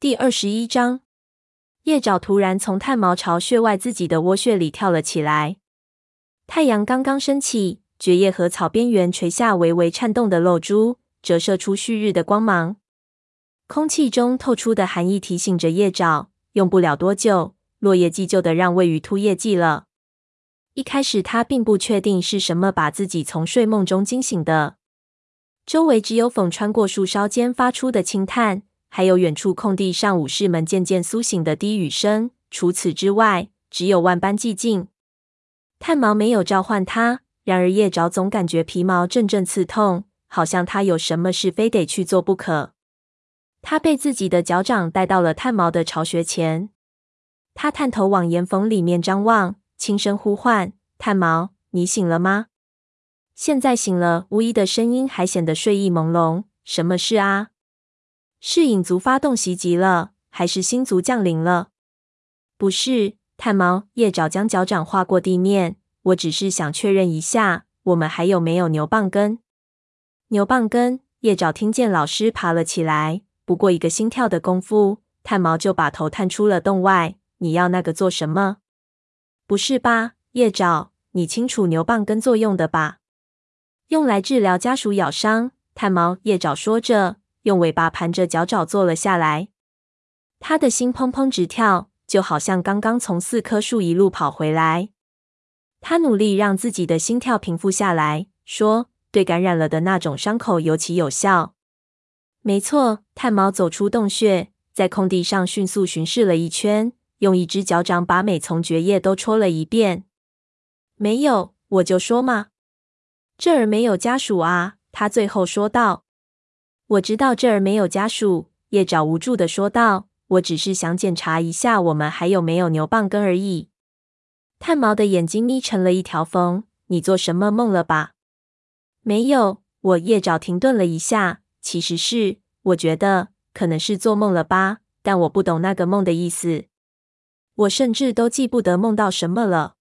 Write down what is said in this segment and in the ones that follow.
第二十一章，叶爪突然从炭毛巢穴外自己的窝穴里跳了起来。太阳刚刚升起，蕨叶和草边缘垂下微微颤动的露珠，折射出旭日的光芒。空气中透出的寒意提醒着叶爪，用不了多久，落叶季就得让位于秃叶季了。一开始，他并不确定是什么把自己从睡梦中惊醒的。周围只有风穿过树梢间发出的轻叹。还有远处空地上武士们渐渐苏醒的低语声。除此之外，只有万般寂静。炭毛没有召唤他，然而叶爪总感觉皮毛阵阵刺痛，好像他有什么事非得去做不可。他被自己的脚掌带到了炭毛的巢穴前，他探头往岩缝里面张望，轻声呼唤：“炭毛，你醒了吗？”现在醒了，巫医的声音还显得睡意朦胧。什么事啊？是影族发动袭击了，还是星族降临了？不是，炭毛叶爪将脚掌划过地面。我只是想确认一下，我们还有没有牛蒡根？牛蒡根？叶爪听见老师爬了起来。不过一个心跳的功夫，炭毛就把头探出了洞外。你要那个做什么？不是吧，叶爪，你清楚牛蒡根作用的吧？用来治疗家鼠咬伤。炭毛叶爪说着。用尾巴盘着脚爪坐了下来，他的心砰砰直跳，就好像刚刚从四棵树一路跑回来。他努力让自己的心跳平复下来，说：“对感染了的那种伤口尤其有效。”没错。炭毛走出洞穴，在空地上迅速巡视了一圈，用一只脚掌把每丛蕨叶都戳了一遍。没有，我就说嘛，这儿没有家属啊！他最后说道。我知道这儿没有家属，叶爪无助地说道。我只是想检查一下，我们还有没有牛蒡根而已。炭毛的眼睛眯成了一条缝。你做什么梦了吧？没有。我叶爪停顿了一下。其实是，我觉得可能是做梦了吧，但我不懂那个梦的意思。我甚至都记不得梦到什么了。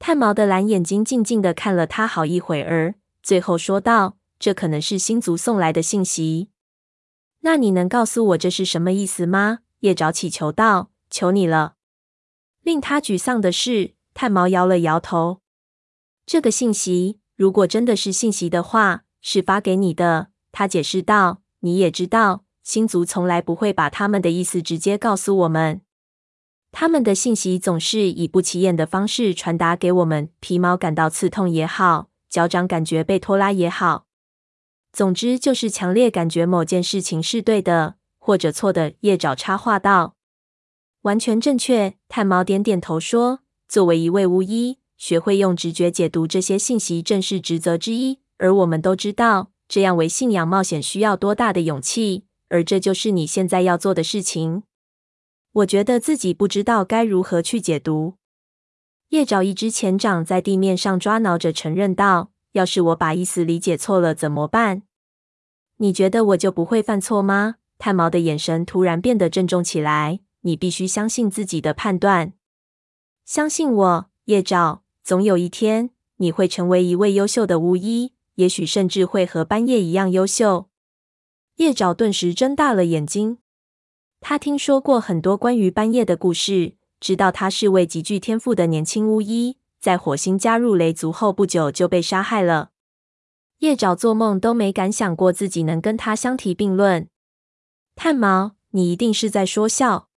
炭毛的蓝眼睛静静地看了他好一会儿，最后说道。这可能是星族送来的信息。那你能告诉我这是什么意思吗？叶爪祈求道：“求你了。”令他沮丧的是，炭毛摇了摇头。这个信息，如果真的是信息的话，是发给你的。他解释道：“你也知道，星族从来不会把他们的意思直接告诉我们。他们的信息总是以不起眼的方式传达给我们。皮毛感到刺痛也好，脚掌感觉被拖拉也好。”总之，就是强烈感觉某件事情是对的，或者错的。叶爪插话道：“完全正确。”炭毛点点头说：“作为一位巫医，学会用直觉解读这些信息，正是职责之一。而我们都知道，这样为信仰冒险需要多大的勇气。而这就是你现在要做的事情。我觉得自己不知道该如何去解读。”叶爪一只前掌在地面上抓挠着，承认道：“要是我把意思理解错了，怎么办？”你觉得我就不会犯错吗？炭毛的眼神突然变得郑重起来。你必须相信自己的判断，相信我，叶爪。总有一天，你会成为一位优秀的巫医，也许甚至会和班叶一样优秀。叶爪顿时睁大了眼睛。他听说过很多关于班叶的故事，知道他是位极具天赋的年轻巫医，在火星加入雷族后不久就被杀害了。叶爪做梦都没敢想过自己能跟他相提并论。炭毛，你一定是在说笑。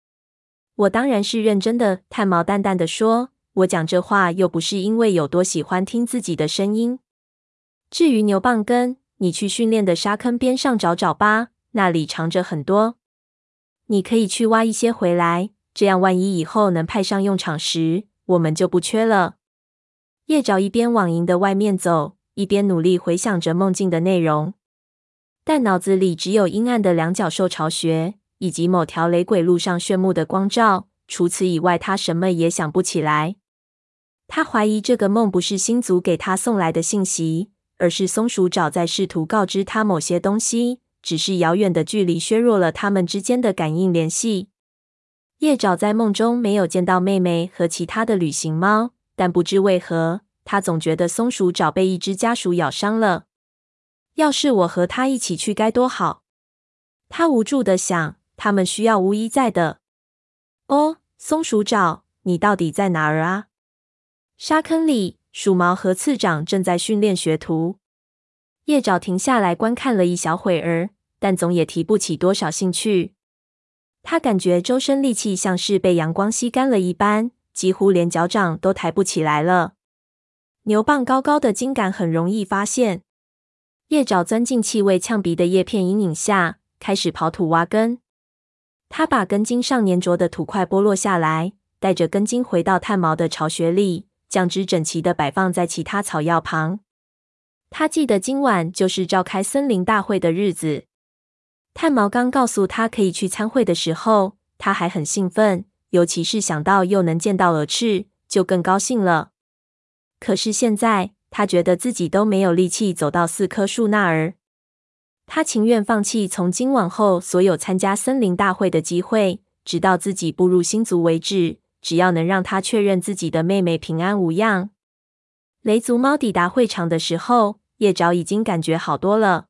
我当然是认真的。炭毛淡淡的说：“我讲这话又不是因为有多喜欢听自己的声音。至于牛蒡根，你去训练的沙坑边上找找吧，那里藏着很多。你可以去挖一些回来，这样万一以后能派上用场时，我们就不缺了。”叶爪一边往营的外面走。一边努力回想着梦境的内容，但脑子里只有阴暗的两角兽巢穴以及某条雷鬼路上炫目的光照。除此以外，他什么也想不起来。他怀疑这个梦不是星族给他送来的信息，而是松鼠爪在试图告知他某些东西。只是遥远的距离削弱了他们之间的感应联系。叶爪在梦中没有见到妹妹和其他的旅行猫，但不知为何。他总觉得松鼠爪被一只家鼠咬伤了。要是我和他一起去该多好！他无助的想。他们需要巫医在的。哦，松鼠爪，你到底在哪儿啊？沙坑里，鼠毛和次长正在训练学徒。叶爪停下来观看了一小会儿，但总也提不起多少兴趣。他感觉周身力气像是被阳光吸干了一般，几乎连脚掌都抬不起来了。牛蒡高高的茎杆很容易发现。叶爪钻进气味呛鼻的叶片阴影下，开始刨土挖根。他把根茎上粘着的土块剥落下来，带着根茎回到炭毛的巢穴里，将之整齐地摆放在其他草药旁。他记得今晚就是召开森林大会的日子。炭毛刚告诉他可以去参会的时候，他还很兴奋，尤其是想到又能见到蛾翅，就更高兴了。可是现在，他觉得自己都没有力气走到四棵树那儿。他情愿放弃从今往后所有参加森林大会的机会，直到自己步入星族为止。只要能让他确认自己的妹妹平安无恙。雷族猫抵达会场的时候，叶爪已经感觉好多了。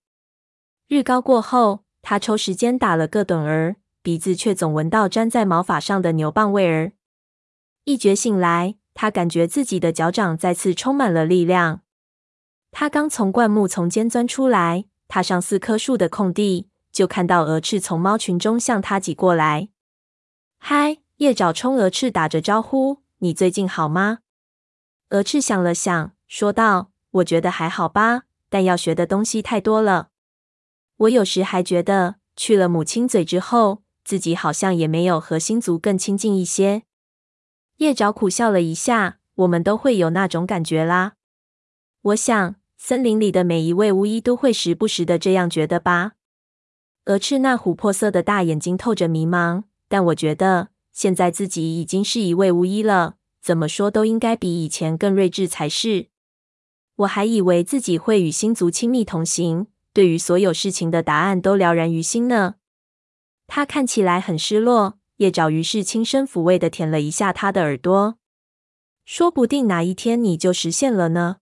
日高过后，他抽时间打了个盹儿，鼻子却总闻到粘在毛发上的牛蒡味儿。一觉醒来，他感觉自己的脚掌再次充满了力量。他刚从灌木丛间钻出来，踏上四棵树的空地，就看到鹅翅从猫群中向他挤过来。嗨，叶爪冲鹅翅打着招呼：“你最近好吗？”鹅翅想了想，说道：“我觉得还好吧，但要学的东西太多了。我有时还觉得，去了母亲嘴之后，自己好像也没有和星族更亲近一些。”叶爪苦笑了一下，我们都会有那种感觉啦。我想，森林里的每一位巫医都会时不时的这样觉得吧。鹅翅那琥珀色的大眼睛透着迷茫，但我觉得现在自己已经是一位巫医了，怎么说都应该比以前更睿智才是。我还以为自己会与星族亲密同行，对于所有事情的答案都了然于心呢。他看起来很失落。叶爪于是轻声抚慰地舔了一下他的耳朵，说不定哪一天你就实现了呢。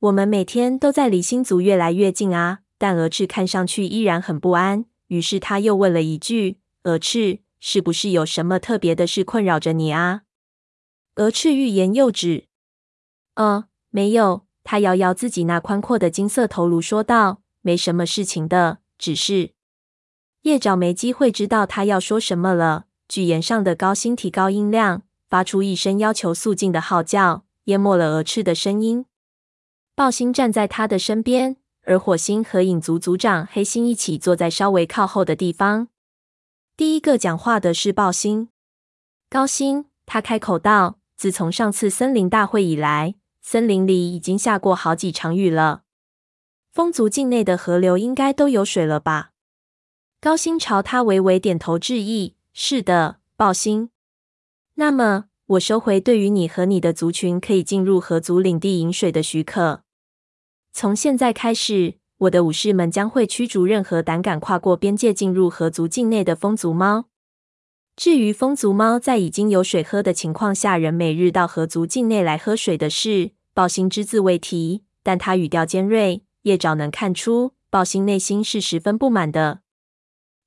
我们每天都在离星族越来越近啊。但鹅翅看上去依然很不安，于是他又问了一句：“鹅翅，是不是有什么特别的事困扰着你啊？”鹅翅欲言又止。呃，没有。他摇摇自己那宽阔的金色头颅，说道：“没什么事情的，只是……”叶爪没机会知道他要说什么了。巨岩上的高星提高音量，发出一声要求肃静的号叫，淹没了蛾翅的声音。暴星站在他的身边，而火星和影族族长黑星一起坐在稍微靠后的地方。第一个讲话的是暴星。高星，他开口道：“自从上次森林大会以来，森林里已经下过好几场雨了。风族境内的河流应该都有水了吧？”高星朝他微微点头致意。是的，豹星。那么，我收回对于你和你的族群可以进入河族领地饮水的许可。从现在开始，我的武士们将会驱逐任何胆敢跨过边界进入河族境内的风族猫。至于风族猫在已经有水喝的情况下，仍每日到河族境内来喝水的事，豹星只字未提。但他语调尖锐，叶爪能看出豹星内心是十分不满的。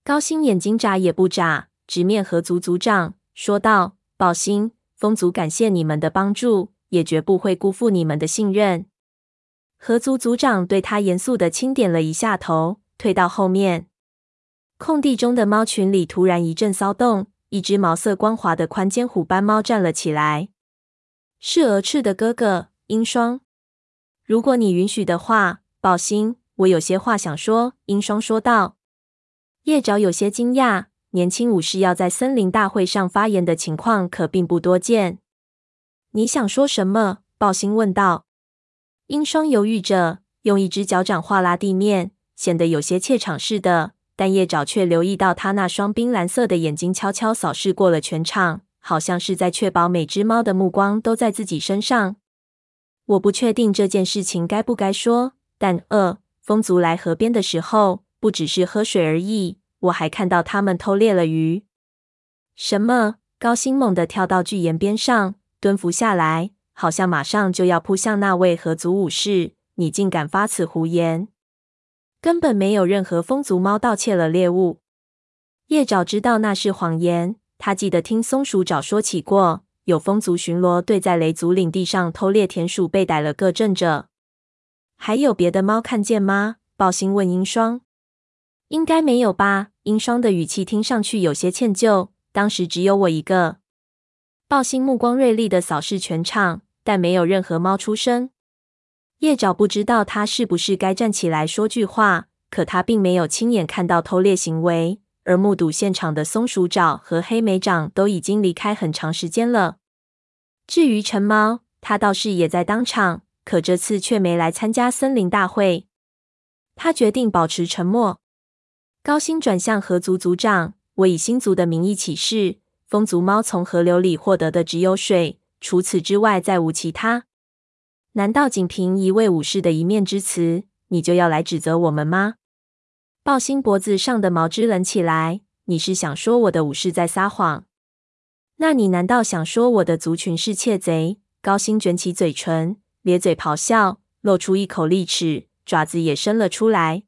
高星眼睛眨也不眨，直面河族族长，说道：“宝星，风族感谢你们的帮助，也绝不会辜负你们的信任。”河族族长对他严肃地轻点了一下头，退到后面。空地中的猫群里突然一阵骚动，一只毛色光滑的宽肩虎斑猫站了起来，是鹅翅的哥哥鹰双。如果你允许的话，宝星，我有些话想说。”鹰双说道。叶爪有些惊讶，年轻武士要在森林大会上发言的情况可并不多见。你想说什么？豹星问道。鹰霜犹豫着，用一只脚掌划拉地面，显得有些怯场似的。但叶爪却留意到他那双冰蓝色的眼睛悄悄扫视过了全场，好像是在确保每只猫的目光都在自己身上。我不确定这件事情该不该说，但呃，风族来河边的时候。不只是喝水而已，我还看到他们偷猎了鱼。什么？高星猛地跳到巨岩边上，蹲伏下来，好像马上就要扑向那位河族武士。你竟敢发此胡言！根本没有任何风族猫盗窃了猎物。叶爪知道那是谎言。他记得听松鼠爪说起过，有风族巡逻队在雷族领地上偷猎田鼠，被逮了个正着。还有别的猫看见吗？豹星问鹰霜。应该没有吧？鹰双的语气听上去有些歉疚。当时只有我一个。豹星目光锐利的扫视全场，但没有任何猫出声。叶爪不知道他是不是该站起来说句话，可他并没有亲眼看到偷猎行为，而目睹现场的松鼠爪和黑莓掌都已经离开很长时间了。至于橙猫，他倒是也在当场，可这次却没来参加森林大会。他决定保持沉默。高星转向河族族长：“我以星族的名义起誓，风族猫从河流里获得的只有水，除此之外再无其他。”难道仅凭一位武士的一面之词，你就要来指责我们吗？豹星脖子上的毛支棱起来。你是想说我的武士在撒谎？那你难道想说我的族群是窃贼？高星卷起嘴唇，咧嘴咆哮，露出一口利齿，爪子也伸了出来。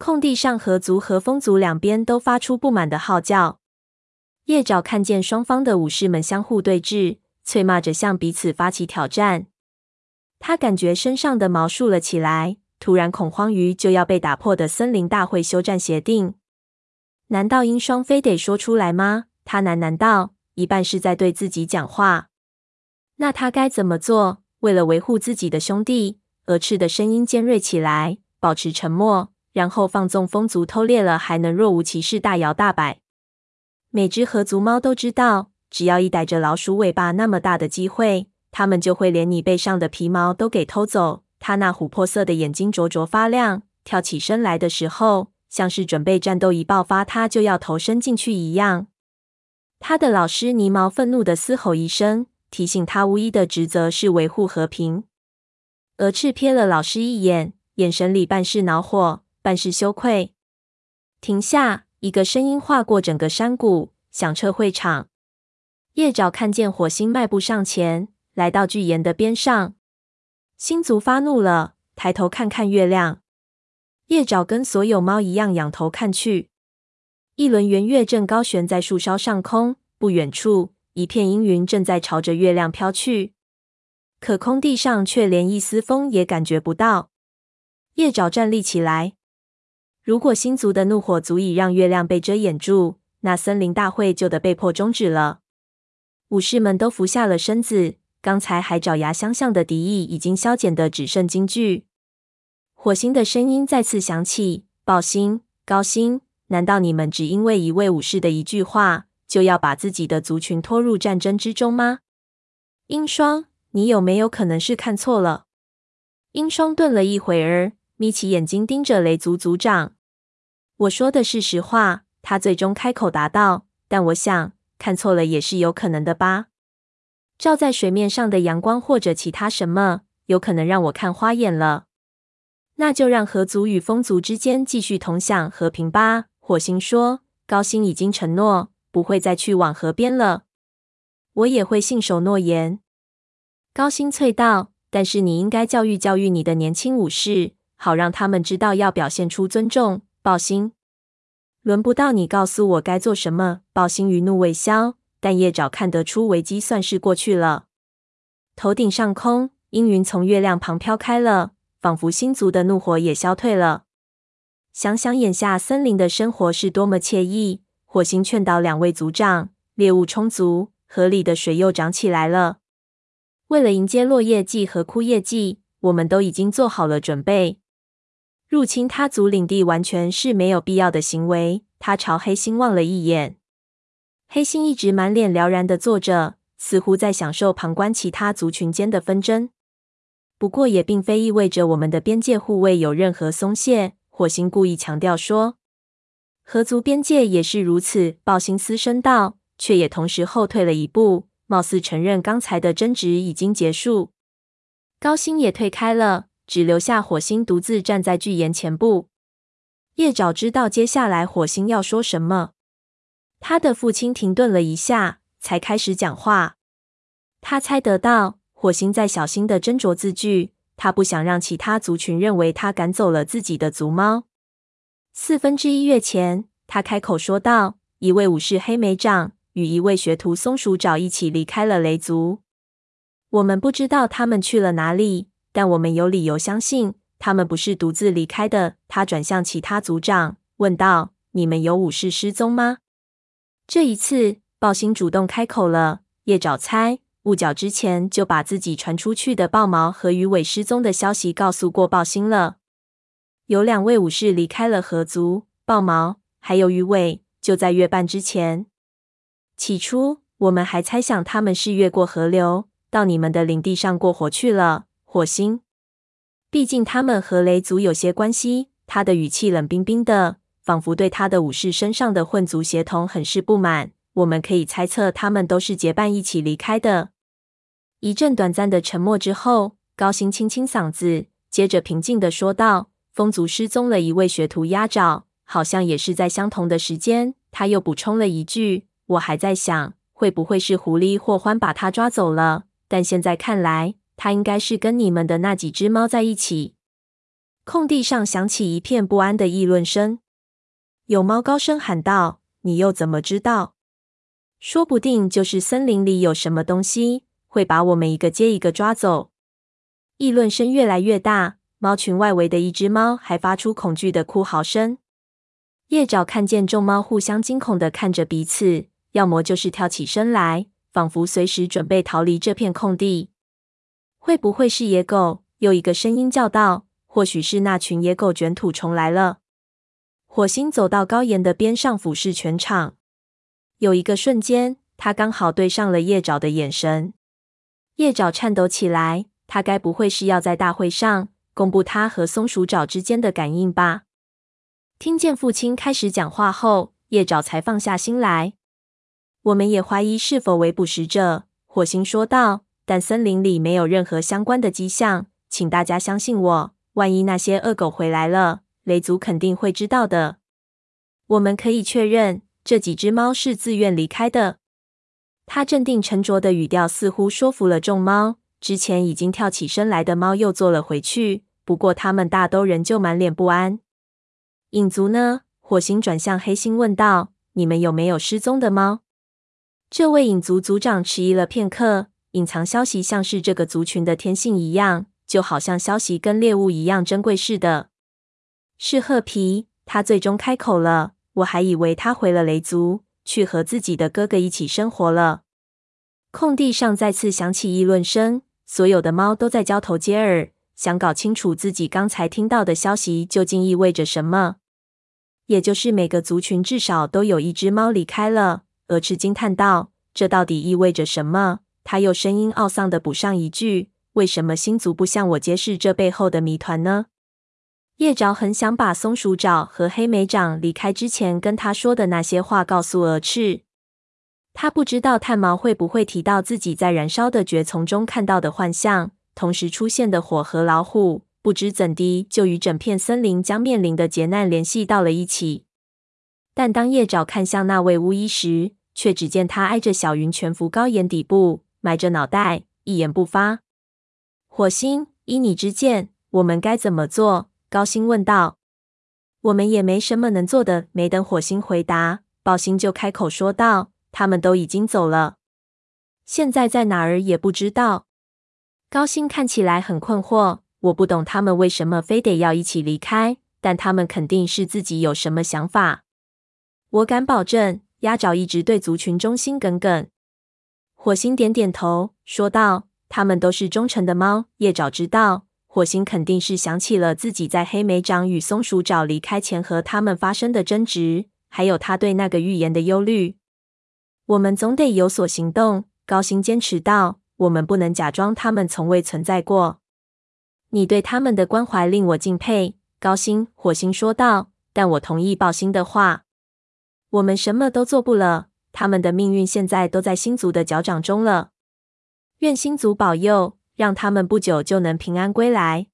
空地上，河族和风族两边都发出不满的号叫。叶爪看见双方的武士们相互对峙，啐骂着向彼此发起挑战。他感觉身上的毛竖了起来，突然恐慌于就要被打破的森林大会休战协定。难道鹰双非得说出来吗？他喃喃道，一半是在对自己讲话。那他该怎么做？为了维护自己的兄弟，鹅翅的声音尖锐起来，保持沉默，然后放纵风族偷猎了，还能若无其事大摇大摆。每只河族猫都知道，只要一逮着老鼠尾巴那么大的机会。它们就会连你背上的皮毛都给偷走。它那琥珀色的眼睛灼灼发亮，跳起身来的时候，像是准备战斗一爆发，它就要投身进去一样。他的老师尼毛愤怒地嘶吼一声，提醒他巫医的职责是维护和平。鹅翅瞥了老师一眼，眼神里半是恼火，半是羞愧。停下！一个声音划过整个山谷，响彻会场。叶爪看见火星迈步上前。来到巨岩的边上，星族发怒了，抬头看看月亮。叶爪跟所有猫一样仰头看去，一轮圆月正高悬在树梢上空，不远处一片阴云正在朝着月亮飘去，可空地上却连一丝风也感觉不到。叶爪站立起来，如果星族的怒火足以让月亮被遮掩住，那森林大会就得被迫终止了。武士们都伏下了身子。刚才还爪牙相向的敌意已经消减得只剩惊惧。火星的声音再次响起：“豹星、高星，难道你们只因为一位武士的一句话，就要把自己的族群拖入战争之中吗？”英双，你有没有可能是看错了？英双顿了一会儿，眯起眼睛盯着雷族族长。我说的是实话，他最终开口答道。但我想，看错了也是有可能的吧。照在水面上的阳光，或者其他什么，有可能让我看花眼了。那就让河族与风族之间继续同享和平吧。火星说：“高星已经承诺不会再去往河边了，我也会信守诺言。”高星脆道：“但是你应该教育教育你的年轻武士，好让他们知道要表现出尊重。”豹星，轮不到你告诉我该做什么。豹星余怒未消。但叶爪看得出危机算是过去了。头顶上空，阴云从月亮旁飘开了，仿佛星族的怒火也消退了。想想眼下森林的生活是多么惬意。火星劝导两位族长：猎物充足，河里的水又涨起来了。为了迎接落叶季和枯叶季，我们都已经做好了准备。入侵他族领地完全是没有必要的行为。他朝黑星望了一眼。黑星一直满脸了然的坐着，似乎在享受旁观其他族群间的纷争。不过，也并非意味着我们的边界护卫有任何松懈。火星故意强调说：“合族边界也是如此。”暴星嘶声道，却也同时后退了一步，貌似承认刚才的争执已经结束。高星也退开了，只留下火星独自站在巨岩前部。叶爪知道接下来火星要说什么。他的父亲停顿了一下，才开始讲话。他猜得到火星在小心的斟酌字句，他不想让其他族群认为他赶走了自己的族猫。四分之一月前，他开口说道：“一位武士黑莓长与一位学徒松鼠爪一起离开了雷族。我们不知道他们去了哪里，但我们有理由相信他们不是独自离开的。”他转向其他族长，问道：“你们有武士失踪吗？”这一次，豹星主动开口了。叶爪猜，雾角之前就把自己传出去的豹毛和鱼尾失踪的消息告诉过豹星了。有两位武士离开了河族，豹毛还有鱼尾，就在月半之前。起初，我们还猜想他们是越过河流，到你们的领地上过活去了。火星，毕竟他们和雷族有些关系。他的语气冷冰冰的，仿佛对他的武士身上的混族血统很是不满。我们可以猜测，他们都是结伴一起离开的。一阵短暂的沉默之后，高星清清嗓子，接着平静的说道。风族失踪了一位学徒鸭爪，好像也是在相同的时间。他又补充了一句：“我还在想，会不会是狐狸或獾把他抓走了？但现在看来，他应该是跟你们的那几只猫在一起。”空地上响起一片不安的议论声。有猫高声喊道：“你又怎么知道？说不定就是森林里有什么东西，会把我们一个接一个抓走。”议论声越来越大。猫群外围的一只猫还发出恐惧的哭嚎声。叶爪看见众猫互相惊恐的看着彼此，要么就是跳起身来，仿佛随时准备逃离这片空地。会不会是野狗？又一个声音叫道：“或许是那群野狗卷土重来了。”火星走到高岩的边上，俯视全场。有一个瞬间，他刚好对上了叶爪的眼神。叶爪颤抖起来，他该不会是要在大会上公布他和松鼠爪之间的感应吧？听见父亲开始讲话后，叶爪才放下心来。我们也怀疑是否为捕食者，火星说道。但森林里没有任何相关的迹象，请大家相信我。万一那些恶狗回来了，雷族肯定会知道的。我们可以确认，这几只猫是自愿离开的。他镇定沉着的语调似乎说服了众猫。之前已经跳起身来的猫又坐了回去，不过他们大都仍旧满脸不安。影族呢？火星转向黑星问道：“你们有没有失踪的猫？”这位影族族长迟疑了片刻，隐藏消息像是这个族群的天性一样，就好像消息跟猎物一样珍贵似的。是褐皮，他最终开口了。我还以为他回了雷族，去和自己的哥哥一起生活了。空地上再次响起议论声。所有的猫都在交头接耳，想搞清楚自己刚才听到的消息究竟意味着什么。也就是每个族群至少都有一只猫离开了。鹅翅惊叹道：“这到底意味着什么？”他又声音懊丧地补上一句：“为什么星族不向我揭示这背后的谜团呢？”叶爪很想把松鼠爪和黑莓长离开之前跟他说的那些话告诉鹅翅。他不知道炭毛会不会提到自己在燃烧的蕨丛中看到的幻象，同时出现的火和老虎，不知怎的就与整片森林将面临的劫难联系到了一起。但当叶爪看向那位巫医时，却只见他挨着小云蜷伏高岩底部，埋着脑袋，一言不发。火星，依你之见，我们该怎么做？高星问道。我们也没什么能做的。没等火星回答，豹星就开口说道。他们都已经走了，现在在哪儿也不知道。高星看起来很困惑。我不懂他们为什么非得要一起离开，但他们肯定是自己有什么想法。我敢保证，鸭爪一直对族群忠心耿耿。火星点点头，说道：“他们都是忠诚的猫。”叶爪知道，火星肯定是想起了自己在黑莓掌与松鼠爪离开前和他们发生的争执，还有他对那个预言的忧虑。我们总得有所行动，高星坚持道：“我们不能假装他们从未存在过。”你对他们的关怀令我敬佩，高星。火星说道：“但我同意豹星的话，我们什么都做不了。他们的命运现在都在星族的脚掌中了。愿星族保佑，让他们不久就能平安归来。”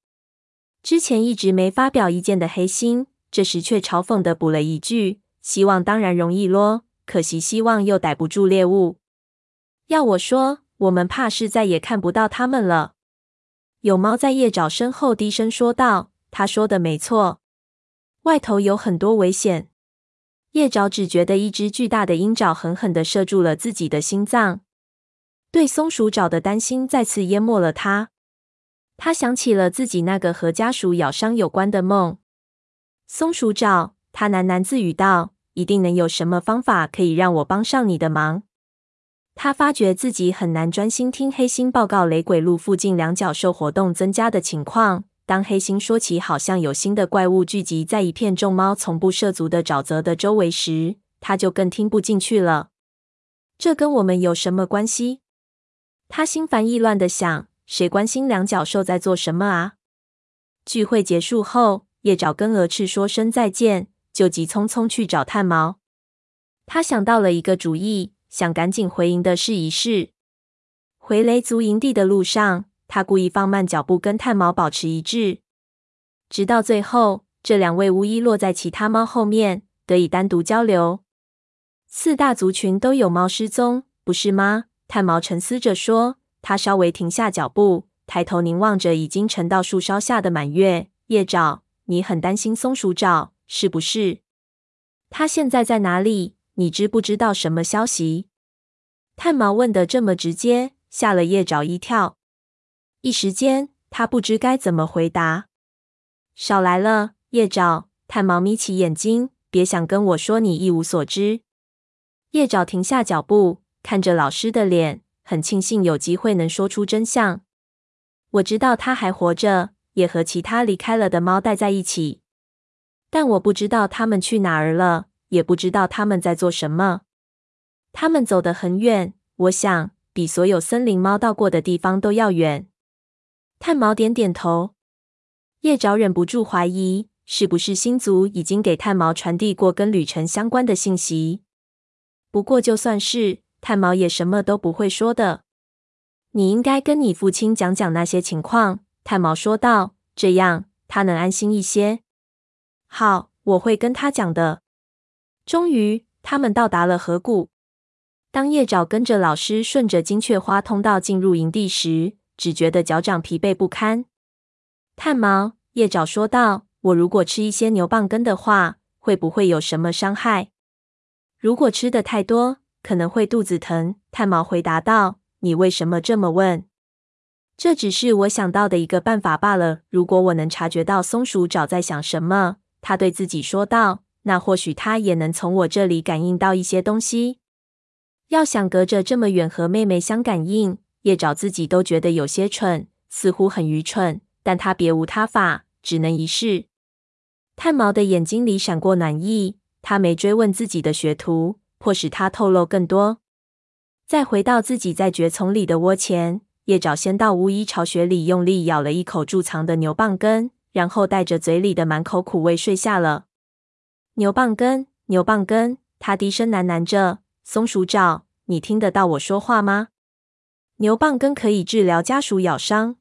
之前一直没发表意见的黑星，这时却嘲讽的补了一句：“希望当然容易咯。”可惜，希望又逮不住猎物。要我说，我们怕是再也看不到他们了。有猫在叶爪身后低声说道：“他说的没错，外头有很多危险。”叶爪只觉得一只巨大的鹰爪狠狠地射住了自己的心脏，对松鼠爪的担心再次淹没了他。他想起了自己那个和家鼠咬伤有关的梦。松鼠爪，他喃喃自语道：“一定能有什么方法可以让我帮上你的忙。”他发觉自己很难专心听黑心报告雷鬼路附近两角兽活动增加的情况。当黑心说起好像有新的怪物聚集在一片众猫从不涉足的沼泽的周围时，他就更听不进去了。这跟我们有什么关系？他心烦意乱的想：谁关心两脚兽在做什么啊？聚会结束后，叶爪跟鹅翅说声再见，就急匆匆去找炭毛。他想到了一个主意。想赶紧回营的试一试。回雷族营地的路上，他故意放慢脚步，跟炭毛保持一致，直到最后，这两位巫医落在其他猫后面，得以单独交流。四大族群都有猫失踪，不是吗？炭毛沉思着说。他稍微停下脚步，抬头凝望着已经沉到树梢下的满月。叶爪，你很担心松鼠爪，是不是？他现在在哪里？你知不知道什么消息？炭毛问的这么直接，吓了叶爪一跳。一时间，他不知该怎么回答。少来了，叶爪！探毛眯起眼睛，别想跟我说你一无所知。叶爪停下脚步，看着老师的脸，很庆幸有机会能说出真相。我知道他还活着，也和其他离开了的猫待在一起，但我不知道他们去哪儿了。也不知道他们在做什么。他们走得很远，我想比所有森林猫到过的地方都要远。炭毛点点头。叶爪忍不住怀疑，是不是星族已经给炭毛传递过跟旅程相关的信息？不过就算是，炭毛也什么都不会说的。你应该跟你父亲讲讲那些情况。炭毛说道，这样他能安心一些。好，我会跟他讲的。终于，他们到达了河谷。当叶爪跟着老师顺着金雀花通道进入营地时，只觉得脚掌疲惫不堪。炭毛，叶爪说道：“我如果吃一些牛蒡根的话，会不会有什么伤害？如果吃的太多，可能会肚子疼。”炭毛回答道：“你为什么这么问？这只是我想到的一个办法罢了。如果我能察觉到松鼠爪在想什么，他对自己说道。”那或许他也能从我这里感应到一些东西。要想隔着这么远和妹妹相感应，叶爪自己都觉得有些蠢，似乎很愚蠢。但他别无他法，只能一试。炭毛的眼睛里闪过暖意，他没追问自己的学徒，迫使他透露更多。再回到自己在蕨丛里的窝前，叶爪先到巫医巢穴里用力咬了一口贮藏的牛蒡根，然后带着嘴里的满口苦味睡下了。牛蒡根，牛蒡根，他低声喃喃着：“松鼠爪，你听得到我说话吗？牛蒡根可以治疗家鼠咬伤。